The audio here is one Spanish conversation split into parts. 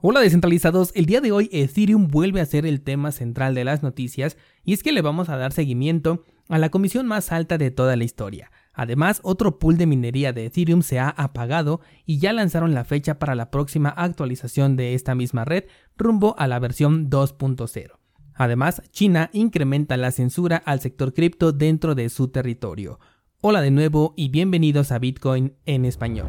Hola descentralizados, el día de hoy Ethereum vuelve a ser el tema central de las noticias y es que le vamos a dar seguimiento a la comisión más alta de toda la historia. Además, otro pool de minería de Ethereum se ha apagado y ya lanzaron la fecha para la próxima actualización de esta misma red rumbo a la versión 2.0. Además, China incrementa la censura al sector cripto dentro de su territorio. Hola de nuevo y bienvenidos a Bitcoin en español.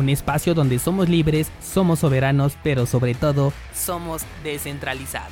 un espacio donde somos libres, somos soberanos, pero sobre todo somos descentralizados.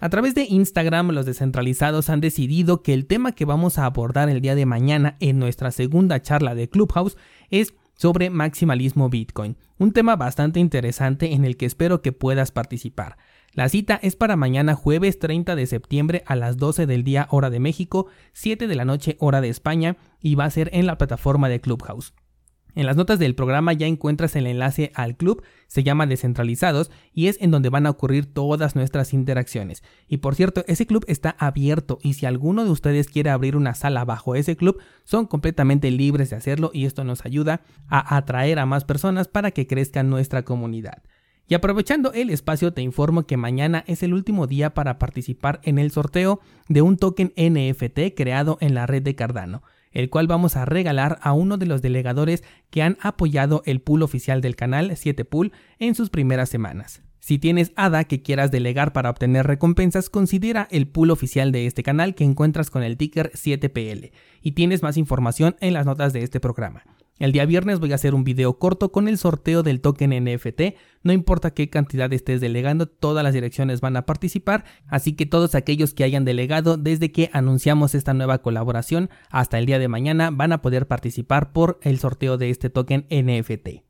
A través de Instagram, los descentralizados han decidido que el tema que vamos a abordar el día de mañana en nuestra segunda charla de Clubhouse es sobre maximalismo Bitcoin, un tema bastante interesante en el que espero que puedas participar. La cita es para mañana jueves 30 de septiembre a las 12 del día hora de México, 7 de la noche hora de España y va a ser en la plataforma de Clubhouse. En las notas del programa ya encuentras el enlace al club, se llama Descentralizados y es en donde van a ocurrir todas nuestras interacciones. Y por cierto, ese club está abierto y si alguno de ustedes quiere abrir una sala bajo ese club, son completamente libres de hacerlo y esto nos ayuda a atraer a más personas para que crezca nuestra comunidad. Y aprovechando el espacio te informo que mañana es el último día para participar en el sorteo de un token NFT creado en la red de Cardano, el cual vamos a regalar a uno de los delegadores que han apoyado el pool oficial del canal 7pool en sus primeras semanas. Si tienes ADA que quieras delegar para obtener recompensas, considera el pool oficial de este canal que encuentras con el ticker 7PL y tienes más información en las notas de este programa. El día viernes voy a hacer un video corto con el sorteo del token NFT. No importa qué cantidad estés delegando, todas las direcciones van a participar, así que todos aquellos que hayan delegado desde que anunciamos esta nueva colaboración hasta el día de mañana van a poder participar por el sorteo de este token NFT.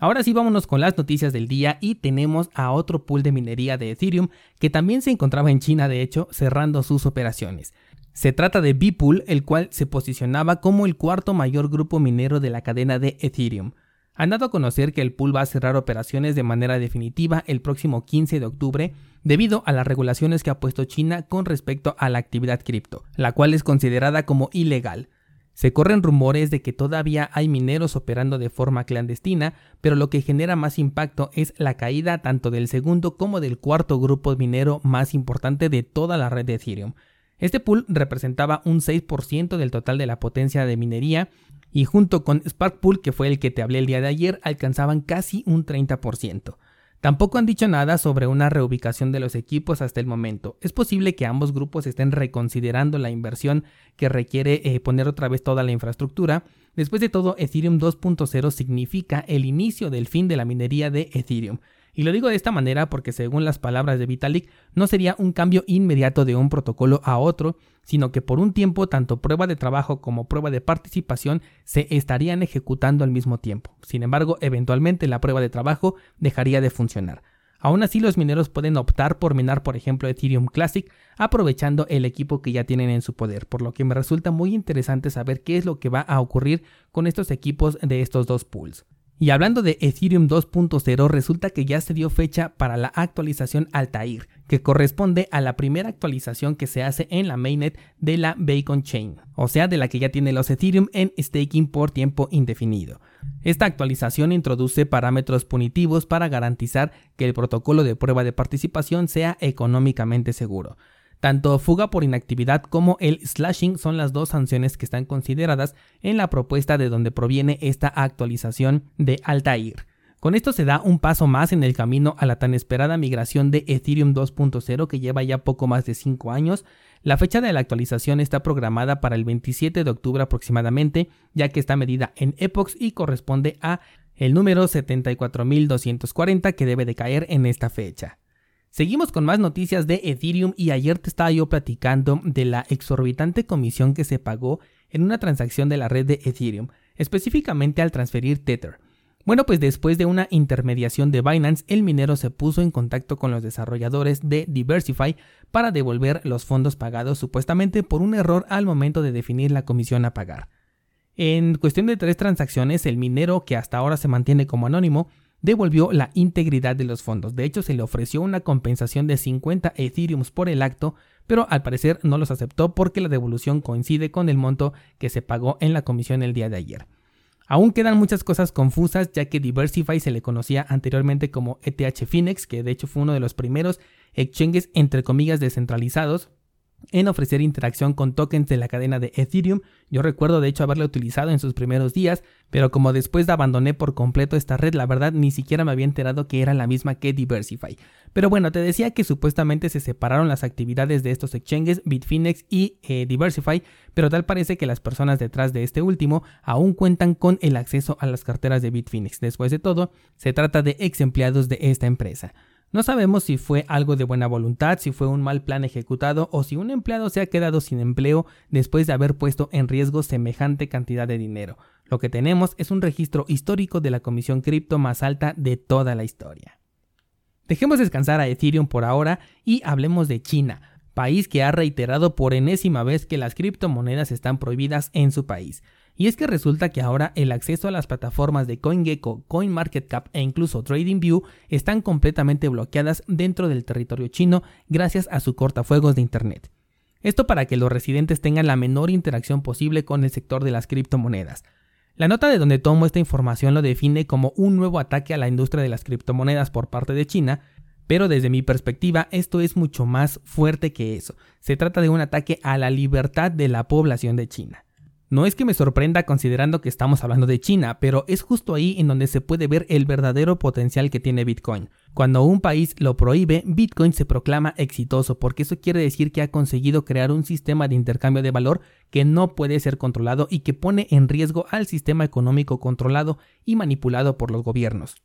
Ahora sí vámonos con las noticias del día y tenemos a otro pool de minería de Ethereum que también se encontraba en China de hecho cerrando sus operaciones. Se trata de Beepool, el cual se posicionaba como el cuarto mayor grupo minero de la cadena de Ethereum. Han dado a conocer que el pool va a cerrar operaciones de manera definitiva el próximo 15 de octubre debido a las regulaciones que ha puesto China con respecto a la actividad cripto, la cual es considerada como ilegal. Se corren rumores de que todavía hay mineros operando de forma clandestina, pero lo que genera más impacto es la caída tanto del segundo como del cuarto grupo minero más importante de toda la red de Ethereum. Este pool representaba un 6% del total de la potencia de minería y junto con Spark Pool, que fue el que te hablé el día de ayer, alcanzaban casi un 30%. Tampoco han dicho nada sobre una reubicación de los equipos hasta el momento. Es posible que ambos grupos estén reconsiderando la inversión que requiere eh, poner otra vez toda la infraestructura. Después de todo, Ethereum 2.0 significa el inicio del fin de la minería de Ethereum. Y lo digo de esta manera porque según las palabras de Vitalik, no sería un cambio inmediato de un protocolo a otro, sino que por un tiempo tanto prueba de trabajo como prueba de participación se estarían ejecutando al mismo tiempo. Sin embargo, eventualmente la prueba de trabajo dejaría de funcionar. Aún así, los mineros pueden optar por minar, por ejemplo, Ethereum Classic, aprovechando el equipo que ya tienen en su poder, por lo que me resulta muy interesante saber qué es lo que va a ocurrir con estos equipos de estos dos pools. Y hablando de Ethereum 2.0, resulta que ya se dio fecha para la actualización Altair, que corresponde a la primera actualización que se hace en la mainnet de la Bacon Chain, o sea, de la que ya tiene los Ethereum en staking por tiempo indefinido. Esta actualización introduce parámetros punitivos para garantizar que el protocolo de prueba de participación sea económicamente seguro. Tanto fuga por inactividad como el slashing son las dos sanciones que están consideradas en la propuesta de donde proviene esta actualización de Altair. Con esto se da un paso más en el camino a la tan esperada migración de Ethereum 2.0 que lleva ya poco más de 5 años. La fecha de la actualización está programada para el 27 de octubre aproximadamente, ya que está medida en epochs y corresponde a el número 74240 que debe de caer en esta fecha. Seguimos con más noticias de Ethereum y ayer te estaba yo platicando de la exorbitante comisión que se pagó en una transacción de la red de Ethereum, específicamente al transferir Tether. Bueno, pues después de una intermediación de Binance, el minero se puso en contacto con los desarrolladores de Diversify para devolver los fondos pagados supuestamente por un error al momento de definir la comisión a pagar. En cuestión de tres transacciones, el minero, que hasta ahora se mantiene como anónimo, devolvió la integridad de los fondos. De hecho, se le ofreció una compensación de 50 Ethereums por el acto, pero al parecer no los aceptó porque la devolución coincide con el monto que se pagó en la comisión el día de ayer. Aún quedan muchas cosas confusas ya que Diversify se le conocía anteriormente como ETH Finex, que de hecho fue uno de los primeros exchanges entre comillas descentralizados en ofrecer interacción con tokens de la cadena de Ethereum. Yo recuerdo de hecho haberla utilizado en sus primeros días, pero como después de abandoné por completo esta red, la verdad ni siquiera me había enterado que era la misma que Diversify. Pero bueno, te decía que supuestamente se separaron las actividades de estos exchanges, Bitfinex y eh, Diversify, pero tal parece que las personas detrás de este último aún cuentan con el acceso a las carteras de Bitfinex. Después de todo, se trata de ex empleados de esta empresa. No sabemos si fue algo de buena voluntad, si fue un mal plan ejecutado o si un empleado se ha quedado sin empleo después de haber puesto en riesgo semejante cantidad de dinero. Lo que tenemos es un registro histórico de la comisión cripto más alta de toda la historia. Dejemos descansar a Ethereum por ahora y hablemos de China, país que ha reiterado por enésima vez que las criptomonedas están prohibidas en su país. Y es que resulta que ahora el acceso a las plataformas de CoinGecko, CoinMarketCap e incluso TradingView están completamente bloqueadas dentro del territorio chino gracias a su cortafuegos de Internet. Esto para que los residentes tengan la menor interacción posible con el sector de las criptomonedas. La nota de donde tomo esta información lo define como un nuevo ataque a la industria de las criptomonedas por parte de China, pero desde mi perspectiva esto es mucho más fuerte que eso. Se trata de un ataque a la libertad de la población de China. No es que me sorprenda considerando que estamos hablando de China, pero es justo ahí en donde se puede ver el verdadero potencial que tiene Bitcoin. Cuando un país lo prohíbe, Bitcoin se proclama exitoso porque eso quiere decir que ha conseguido crear un sistema de intercambio de valor que no puede ser controlado y que pone en riesgo al sistema económico controlado y manipulado por los gobiernos.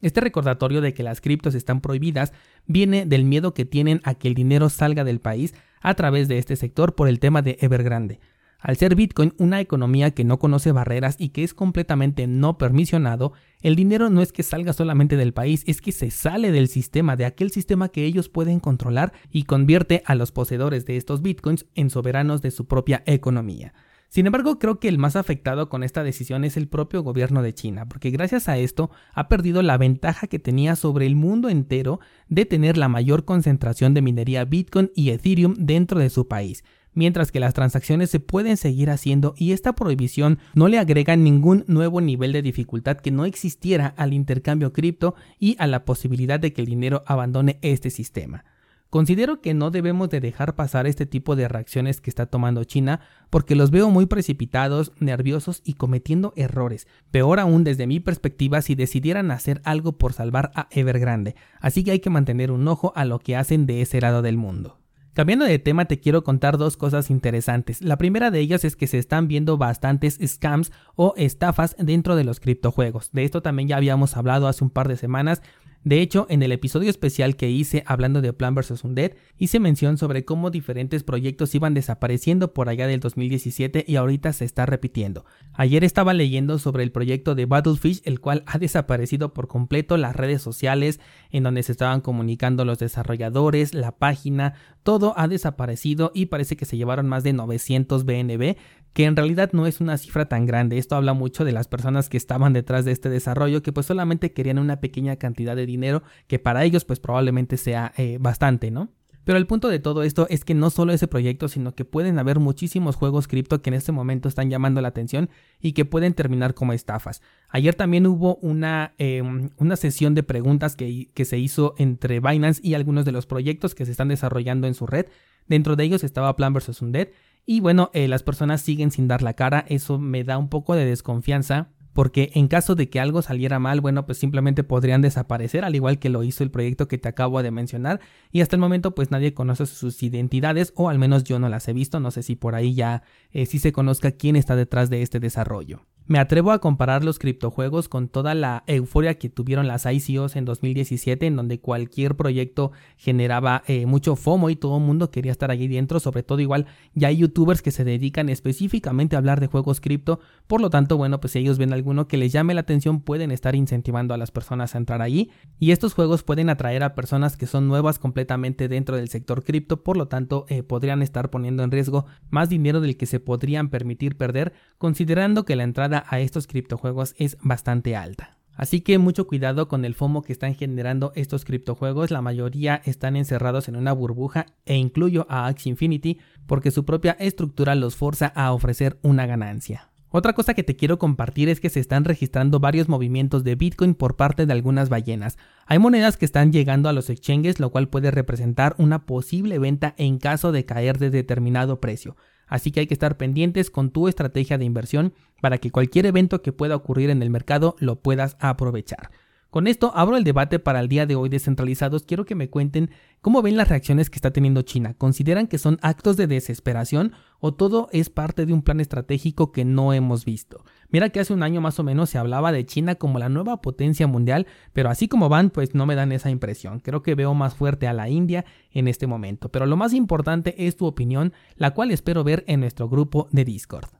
Este recordatorio de que las criptos están prohibidas viene del miedo que tienen a que el dinero salga del país a través de este sector por el tema de Evergrande. Al ser Bitcoin una economía que no conoce barreras y que es completamente no permisionado, el dinero no es que salga solamente del país, es que se sale del sistema, de aquel sistema que ellos pueden controlar y convierte a los poseedores de estos Bitcoins en soberanos de su propia economía. Sin embargo, creo que el más afectado con esta decisión es el propio gobierno de China, porque gracias a esto ha perdido la ventaja que tenía sobre el mundo entero de tener la mayor concentración de minería Bitcoin y Ethereum dentro de su país mientras que las transacciones se pueden seguir haciendo y esta prohibición no le agrega ningún nuevo nivel de dificultad que no existiera al intercambio cripto y a la posibilidad de que el dinero abandone este sistema. Considero que no debemos de dejar pasar este tipo de reacciones que está tomando China porque los veo muy precipitados, nerviosos y cometiendo errores. Peor aún desde mi perspectiva si decidieran hacer algo por salvar a Evergrande. Así que hay que mantener un ojo a lo que hacen de ese lado del mundo. Cambiando de tema te quiero contar dos cosas interesantes. La primera de ellas es que se están viendo bastantes scams o estafas dentro de los criptojuegos. De esto también ya habíamos hablado hace un par de semanas de hecho, en el episodio especial que hice hablando de Plan vs. Undead, hice mención sobre cómo diferentes proyectos iban desapareciendo por allá del 2017 y ahorita se está repitiendo. Ayer estaba leyendo sobre el proyecto de Battlefish, el cual ha desaparecido por completo las redes sociales en donde se estaban comunicando los desarrolladores, la página, todo ha desaparecido y parece que se llevaron más de 900 BNB, que en realidad no es una cifra tan grande. Esto habla mucho de las personas que estaban detrás de este desarrollo, que pues solamente querían una pequeña cantidad de dinero, que para ellos pues probablemente sea eh, bastante, ¿no? Pero el punto de todo esto es que no solo ese proyecto, sino que pueden haber muchísimos juegos cripto que en este momento están llamando la atención y que pueden terminar como estafas. Ayer también hubo una, em, una sesión de preguntas que, que se hizo entre Binance y algunos de los proyectos que se están desarrollando en su red. Dentro de ellos estaba Plan vs. Undead y bueno, eh, las personas siguen sin dar la cara, eso me da un poco de desconfianza porque en caso de que algo saliera mal, bueno, pues simplemente podrían desaparecer, al igual que lo hizo el proyecto que te acabo de mencionar, y hasta el momento pues nadie conoce sus identidades, o al menos yo no las he visto, no sé si por ahí ya eh, sí se conozca quién está detrás de este desarrollo. Me atrevo a comparar los criptojuegos con toda la euforia que tuvieron las ICOs en 2017, en donde cualquier proyecto generaba eh, mucho FOMO y todo el mundo quería estar allí dentro. Sobre todo, igual ya hay youtubers que se dedican específicamente a hablar de juegos cripto. Por lo tanto, bueno, pues si ellos ven alguno que les llame la atención, pueden estar incentivando a las personas a entrar allí. Y estos juegos pueden atraer a personas que son nuevas completamente dentro del sector cripto. Por lo tanto, eh, podrían estar poniendo en riesgo más dinero del que se podrían permitir perder, considerando que la a estos criptojuegos es bastante alta. Así que mucho cuidado con el FOMO que están generando estos criptojuegos, la mayoría están encerrados en una burbuja e incluyo a Axie Infinity porque su propia estructura los forza a ofrecer una ganancia. Otra cosa que te quiero compartir es que se están registrando varios movimientos de Bitcoin por parte de algunas ballenas. Hay monedas que están llegando a los exchanges, lo cual puede representar una posible venta en caso de caer de determinado precio así que hay que estar pendientes con tu estrategia de inversión para que cualquier evento que pueda ocurrir en el mercado lo puedas aprovechar. Con esto abro el debate para el día de hoy descentralizados. Quiero que me cuenten cómo ven las reacciones que está teniendo China. ¿Consideran que son actos de desesperación o todo es parte de un plan estratégico que no hemos visto? Mira que hace un año más o menos se hablaba de China como la nueva potencia mundial, pero así como van, pues no me dan esa impresión. Creo que veo más fuerte a la India en este momento. Pero lo más importante es tu opinión, la cual espero ver en nuestro grupo de Discord.